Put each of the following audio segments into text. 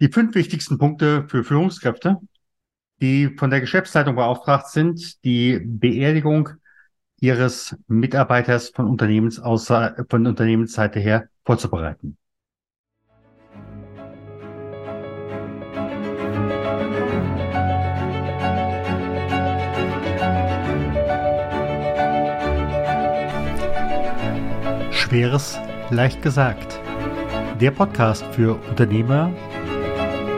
Die fünf wichtigsten Punkte für Führungskräfte, die von der Geschäftsleitung beauftragt sind, die Beerdigung ihres Mitarbeiters von, Unternehmens von Unternehmensseite her vorzubereiten. Schweres leicht gesagt. Der Podcast für Unternehmer,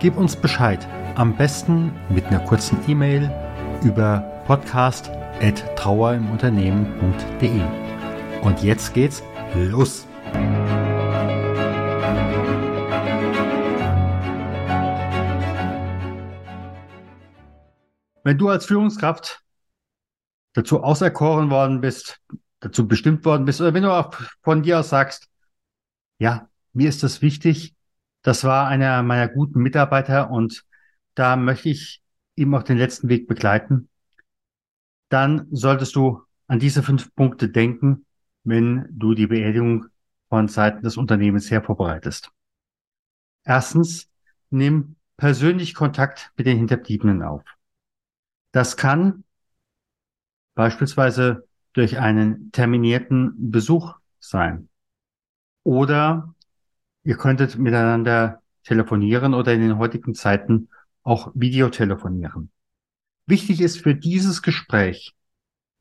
Gib uns Bescheid, am besten mit einer kurzen E-Mail über podcast.trauerimunternehmen.de. Und jetzt geht's los! Wenn du als Führungskraft dazu auserkoren worden bist, dazu bestimmt worden bist, oder wenn du auch von dir aus sagst, ja, mir ist das wichtig, das war einer meiner guten Mitarbeiter und da möchte ich ihm auch den letzten Weg begleiten. Dann solltest du an diese fünf Punkte denken, wenn du die Beerdigung von Seiten des Unternehmens her vorbereitest. Erstens, nimm persönlich Kontakt mit den Hinterbliebenen auf. Das kann beispielsweise durch einen terminierten Besuch sein oder Ihr könntet miteinander telefonieren oder in den heutigen Zeiten auch Videotelefonieren. Wichtig ist für dieses Gespräch,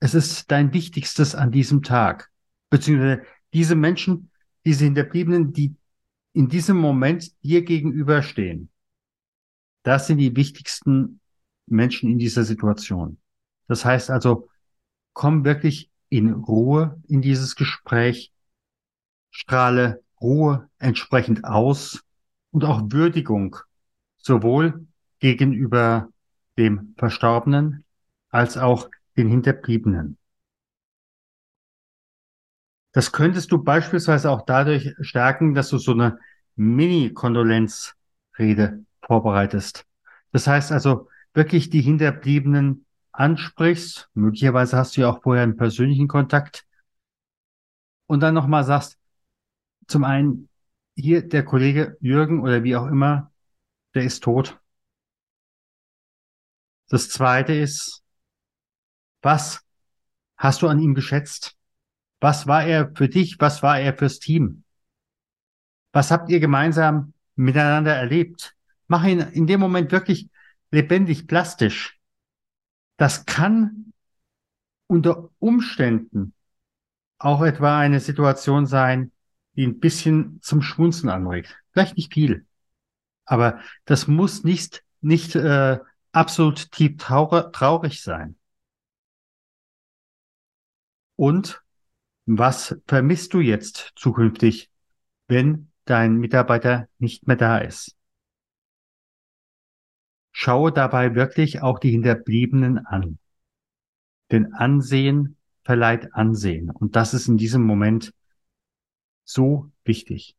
es ist dein Wichtigstes an diesem Tag, beziehungsweise diese Menschen, diese Hinterbliebenen, die in diesem Moment dir gegenüberstehen. Das sind die wichtigsten Menschen in dieser Situation. Das heißt also, komm wirklich in Ruhe in dieses Gespräch, strahle Ruhe entsprechend aus und auch Würdigung sowohl gegenüber dem Verstorbenen als auch den Hinterbliebenen. Das könntest du beispielsweise auch dadurch stärken, dass du so eine Mini-Kondolenzrede vorbereitest. Das heißt also wirklich die Hinterbliebenen ansprichst. Möglicherweise hast du ja auch vorher einen persönlichen Kontakt. Und dann nochmal sagst, zum einen, hier der Kollege Jürgen oder wie auch immer, der ist tot. Das zweite ist, was hast du an ihm geschätzt? Was war er für dich? Was war er fürs Team? Was habt ihr gemeinsam miteinander erlebt? Mach ihn in dem Moment wirklich lebendig, plastisch. Das kann unter Umständen auch etwa eine Situation sein, die ein bisschen zum Schmunzeln anregt. Vielleicht nicht viel, aber das muss nicht, nicht äh, absolut tief traurig, traurig sein. Und was vermisst du jetzt zukünftig, wenn dein Mitarbeiter nicht mehr da ist? Schaue dabei wirklich auch die Hinterbliebenen an. Denn Ansehen verleiht Ansehen. Und das ist in diesem Moment so wichtig.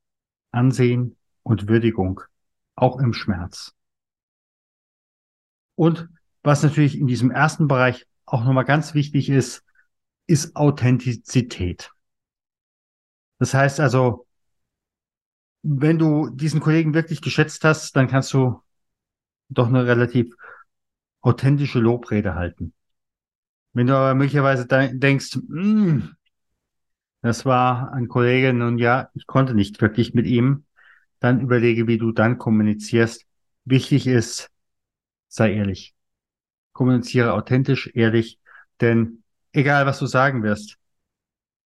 Ansehen und Würdigung, auch im Schmerz. Und was natürlich in diesem ersten Bereich auch nochmal ganz wichtig ist, ist Authentizität. Das heißt also, wenn du diesen Kollegen wirklich geschätzt hast, dann kannst du doch eine relativ authentische Lobrede halten. Wenn du aber möglicherweise denkst, hm, das war ein Kollege, nun ja, ich konnte nicht wirklich mit ihm. Dann überlege, wie du dann kommunizierst. Wichtig ist, sei ehrlich. Kommuniziere authentisch, ehrlich, denn egal was du sagen wirst,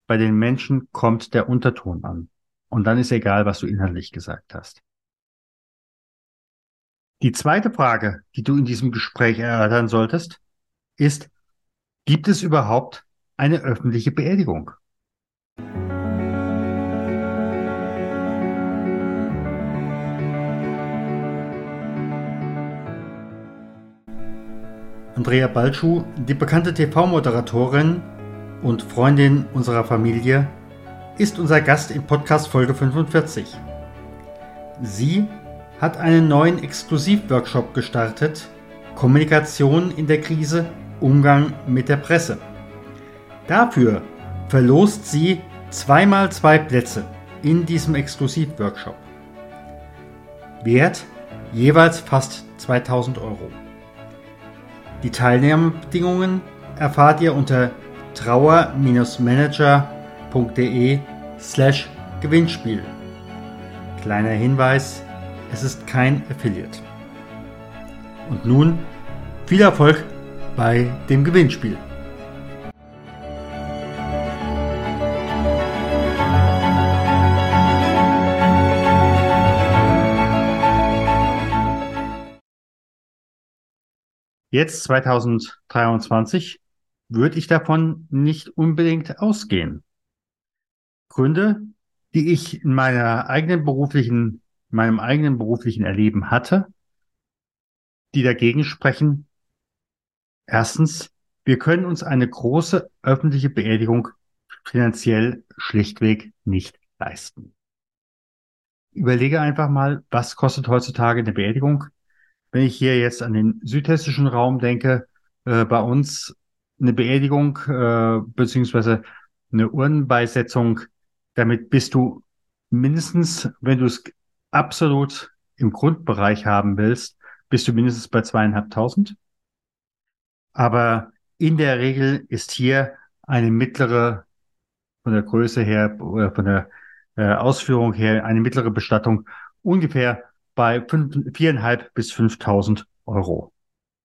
bei den Menschen kommt der Unterton an. Und dann ist egal, was du inhaltlich gesagt hast. Die zweite Frage, die du in diesem Gespräch erörtern solltest, ist, gibt es überhaupt eine öffentliche Beerdigung? Andrea Balschuh, die bekannte TV-Moderatorin und Freundin unserer Familie, ist unser Gast in Podcast Folge 45. Sie hat einen neuen Exklusivworkshop gestartet, Kommunikation in der Krise, Umgang mit der Presse. Dafür verlost sie zweimal zwei Plätze in diesem Exklusivworkshop. Wert jeweils fast 2000 Euro. Die Teilnahmebedingungen erfahrt ihr unter trauer-manager.de slash Gewinnspiel. Kleiner Hinweis, es ist kein Affiliate. Und nun viel Erfolg bei dem Gewinnspiel. Jetzt 2023 würde ich davon nicht unbedingt ausgehen. Gründe, die ich in meiner eigenen beruflichen, meinem eigenen beruflichen Erleben hatte, die dagegen sprechen. Erstens, wir können uns eine große öffentliche Beerdigung finanziell schlichtweg nicht leisten. Überlege einfach mal, was kostet heutzutage eine Beerdigung? Wenn ich hier jetzt an den südhessischen Raum denke, äh, bei uns eine Beerdigung äh, beziehungsweise eine Urnenbeisetzung, damit bist du mindestens, wenn du es absolut im Grundbereich haben willst, bist du mindestens bei zweieinhalbtausend. Aber in der Regel ist hier eine mittlere, von der Größe her oder von der äh, Ausführung her, eine mittlere Bestattung ungefähr bei viereinhalb bis fünftausend Euro.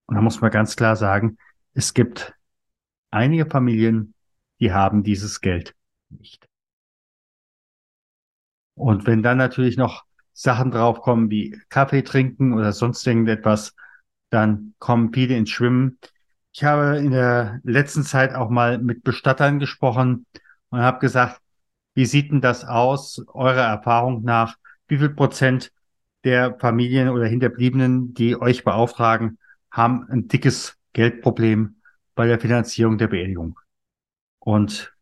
Und da muss man ganz klar sagen, es gibt einige Familien, die haben dieses Geld nicht. Und wenn dann natürlich noch Sachen draufkommen wie Kaffee trinken oder sonst irgendetwas, dann kommen viele ins Schwimmen. Ich habe in der letzten Zeit auch mal mit Bestattern gesprochen und habe gesagt, wie sieht denn das aus, eurer Erfahrung nach? Wie viel Prozent der Familien oder Hinterbliebenen, die euch beauftragen, haben ein dickes Geldproblem bei der Finanzierung der Beerdigung. Und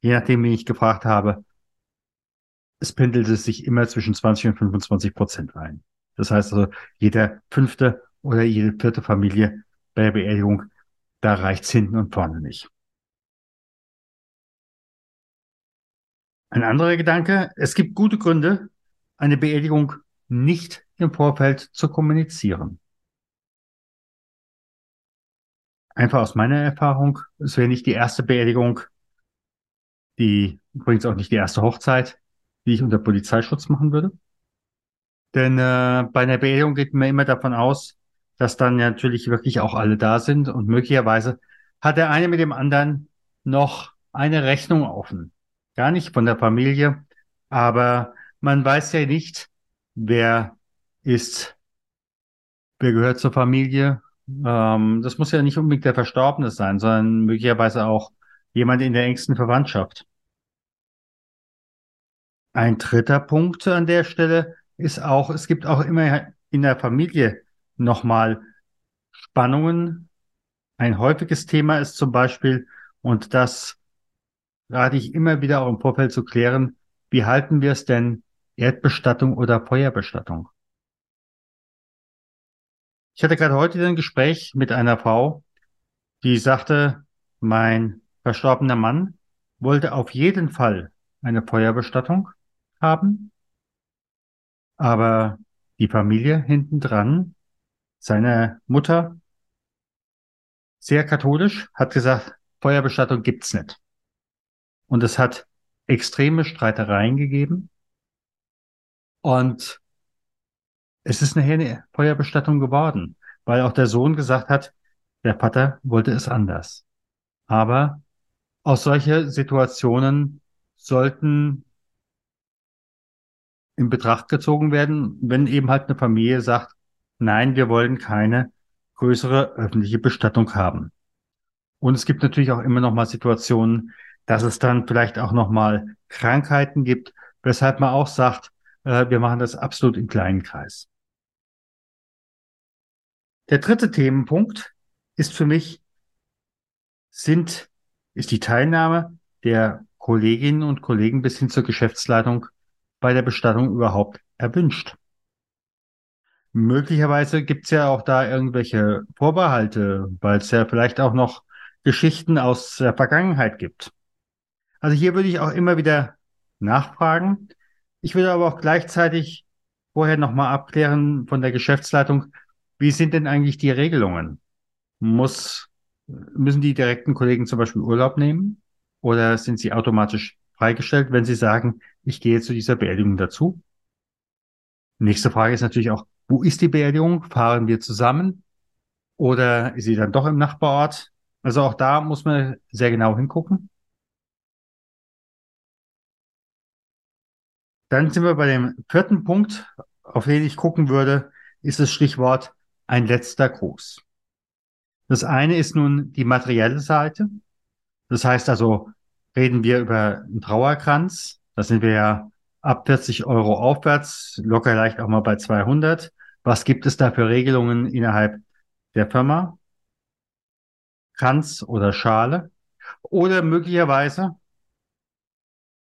je nachdem, wie ich gefragt habe, es pendelte sich immer zwischen 20 und 25 Prozent ein. Das heißt also, jeder fünfte oder jede vierte Familie bei der Beerdigung, da reicht's hinten und vorne nicht. Ein anderer Gedanke, es gibt gute Gründe, eine Beerdigung nicht im Vorfeld zu kommunizieren. Einfach aus meiner Erfahrung, es wäre nicht die erste Beerdigung, die übrigens auch nicht die erste Hochzeit, die ich unter Polizeischutz machen würde. Denn äh, bei einer Beerdigung geht man immer davon aus, dass dann natürlich wirklich auch alle da sind und möglicherweise hat der eine mit dem anderen noch eine Rechnung offen. Gar nicht von der Familie, aber man weiß ja nicht, wer ist, wer gehört zur Familie, ähm, das muss ja nicht unbedingt der Verstorbene sein, sondern möglicherweise auch jemand in der engsten Verwandtschaft. Ein dritter Punkt an der Stelle ist auch, es gibt auch immer in der Familie nochmal Spannungen. Ein häufiges Thema ist zum Beispiel, und das rate ich immer wieder auch im Vorfeld zu klären, wie halten wir es denn Erdbestattung oder Feuerbestattung? Ich hatte gerade heute ein Gespräch mit einer Frau, die sagte, mein verstorbener Mann wollte auf jeden Fall eine Feuerbestattung haben, aber die Familie hintendran, seine Mutter, sehr katholisch, hat gesagt, Feuerbestattung gibt's nicht. Und es hat extreme Streitereien gegeben. Und es ist nachher eine Feuerbestattung geworden, weil auch der Sohn gesagt hat, der Vater wollte es anders. Aber aus solche Situationen sollten in Betracht gezogen werden, wenn eben halt eine Familie sagt, nein, wir wollen keine größere öffentliche Bestattung haben. Und es gibt natürlich auch immer noch mal Situationen, dass es dann vielleicht auch noch mal Krankheiten gibt, weshalb man auch sagt, äh, wir machen das absolut im kleinen Kreis. Der dritte Themenpunkt ist für mich, sind, ist die Teilnahme der Kolleginnen und Kollegen bis hin zur Geschäftsleitung bei der Bestattung überhaupt erwünscht? Möglicherweise gibt's ja auch da irgendwelche Vorbehalte, weil es ja vielleicht auch noch Geschichten aus der Vergangenheit gibt. Also hier würde ich auch immer wieder nachfragen. Ich würde aber auch gleichzeitig vorher nochmal abklären von der Geschäftsleitung, wie sind denn eigentlich die Regelungen? Muss, müssen die direkten Kollegen zum Beispiel Urlaub nehmen oder sind sie automatisch freigestellt, wenn sie sagen, ich gehe zu dieser Beerdigung dazu? Nächste Frage ist natürlich auch, wo ist die Beerdigung? Fahren wir zusammen? Oder ist sie dann doch im Nachbarort? Also auch da muss man sehr genau hingucken. Dann sind wir bei dem vierten Punkt, auf den ich gucken würde, ist das Stichwort ein letzter Gruß. Das eine ist nun die materielle Seite. Das heißt also, reden wir über einen Trauerkranz. Da sind wir ja ab 40 Euro aufwärts, locker leicht auch mal bei 200. Was gibt es da für Regelungen innerhalb der Firma? Kranz oder Schale? Oder möglicherweise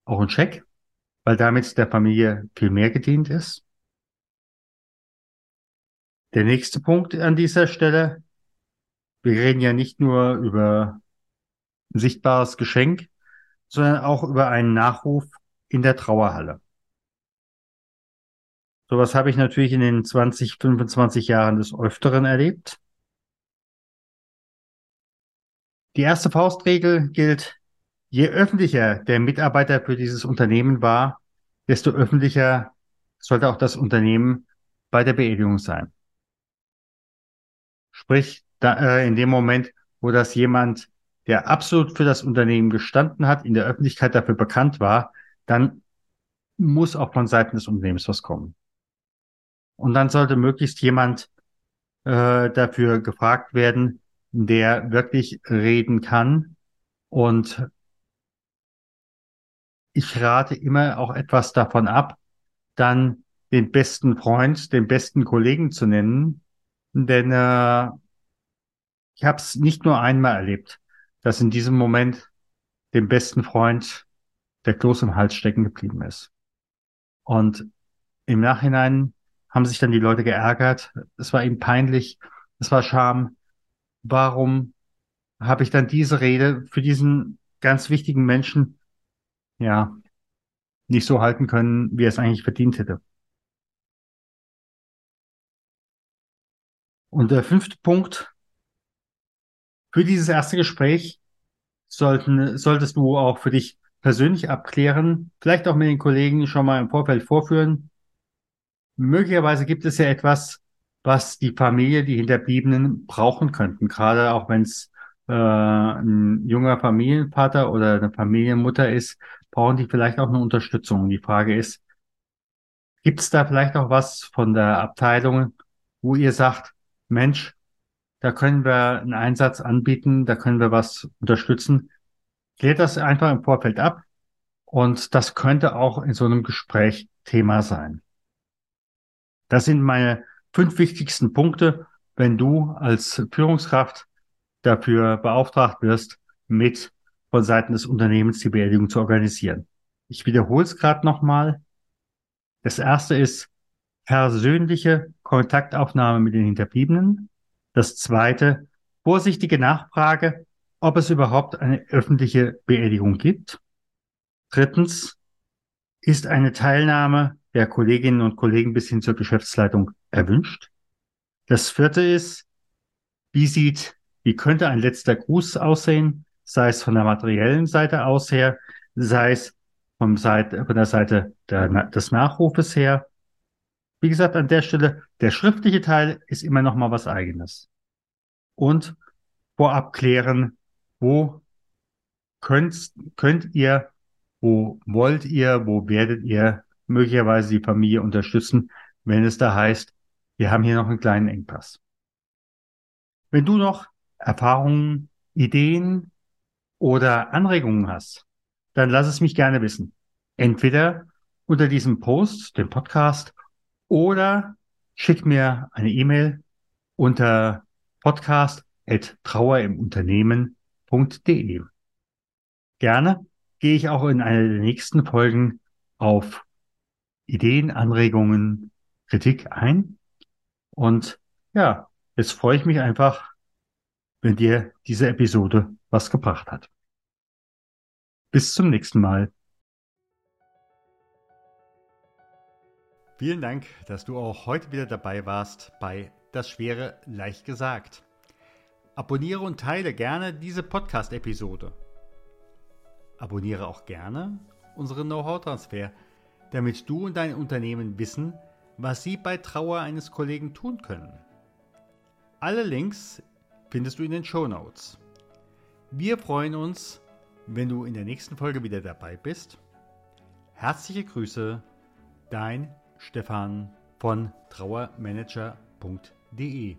auch ein Scheck, weil damit der Familie viel mehr gedient ist. Der nächste Punkt an dieser Stelle. Wir reden ja nicht nur über ein sichtbares Geschenk, sondern auch über einen Nachruf in der Trauerhalle. Sowas habe ich natürlich in den 20, 25 Jahren des Öfteren erlebt. Die erste Faustregel gilt, je öffentlicher der Mitarbeiter für dieses Unternehmen war, desto öffentlicher sollte auch das Unternehmen bei der Beerdigung sein. Sprich, da, äh, in dem Moment, wo das jemand, der absolut für das Unternehmen gestanden hat, in der Öffentlichkeit dafür bekannt war, dann muss auch von Seiten des Unternehmens was kommen. Und dann sollte möglichst jemand äh, dafür gefragt werden, der wirklich reden kann. Und ich rate immer auch etwas davon ab, dann den besten Freund, den besten Kollegen zu nennen. Denn äh, ich habe es nicht nur einmal erlebt, dass in diesem Moment dem besten Freund der Kloß im Hals stecken geblieben ist. Und im Nachhinein haben sich dann die Leute geärgert. Es war ihm peinlich. Es war Scham. Warum habe ich dann diese Rede für diesen ganz wichtigen Menschen, ja, nicht so halten können, wie er es eigentlich verdient hätte? Und der fünfte Punkt. Für dieses erste Gespräch sollten, solltest du auch für dich persönlich abklären, vielleicht auch mit den Kollegen schon mal im Vorfeld vorführen, möglicherweise gibt es ja etwas, was die Familie, die Hinterbliebenen brauchen könnten, gerade auch wenn es äh, ein junger Familienvater oder eine Familienmutter ist, brauchen die vielleicht auch eine Unterstützung. Die Frage ist, gibt es da vielleicht auch was von der Abteilung, wo ihr sagt, Mensch, da können wir einen Einsatz anbieten, da können wir was unterstützen. Klärt das einfach im Vorfeld ab und das könnte auch in so einem Gespräch Thema sein. Das sind meine fünf wichtigsten Punkte, wenn du als Führungskraft dafür beauftragt wirst, mit von Seiten des Unternehmens die Beerdigung zu organisieren. Ich wiederhole es gerade nochmal. Das erste ist persönliche Kontaktaufnahme mit den Hinterbliebenen. Das zweite, vorsichtige Nachfrage, ob es überhaupt eine öffentliche Beerdigung gibt. Drittens, ist eine Teilnahme der Kolleginnen und Kollegen bis hin zur Geschäftsleitung erwünscht. Das vierte ist, wie sieht, wie könnte ein letzter Gruß aussehen, sei es von der materiellen Seite aus her, sei es vom Seite, von der Seite der, des Nachrufes her. Wie gesagt, an der Stelle, der schriftliche Teil ist immer noch mal was eigenes. Und vorab klären, wo könnt, könnt ihr, wo wollt ihr, wo werdet ihr möglicherweise die Familie unterstützen, wenn es da heißt, wir haben hier noch einen kleinen Engpass. Wenn du noch Erfahrungen, Ideen oder Anregungen hast, dann lass es mich gerne wissen. Entweder unter diesem Post, dem Podcast, oder schick mir eine E-Mail unter podcast trauerimunternehmen.de. Gerne gehe ich auch in einer der nächsten Folgen auf Ideen, Anregungen, Kritik ein. Und ja, jetzt freue ich mich einfach, wenn dir diese Episode was gebracht hat. Bis zum nächsten Mal. Vielen Dank, dass du auch heute wieder dabei warst bei Das Schwere leicht gesagt. Abonniere und teile gerne diese Podcast-Episode. Abonniere auch gerne unseren Know-how-Transfer, damit du und dein Unternehmen wissen, was sie bei Trauer eines Kollegen tun können. Alle Links findest du in den Show Notes. Wir freuen uns, wenn du in der nächsten Folge wieder dabei bist. Herzliche Grüße, dein Stefan von trauermanager.de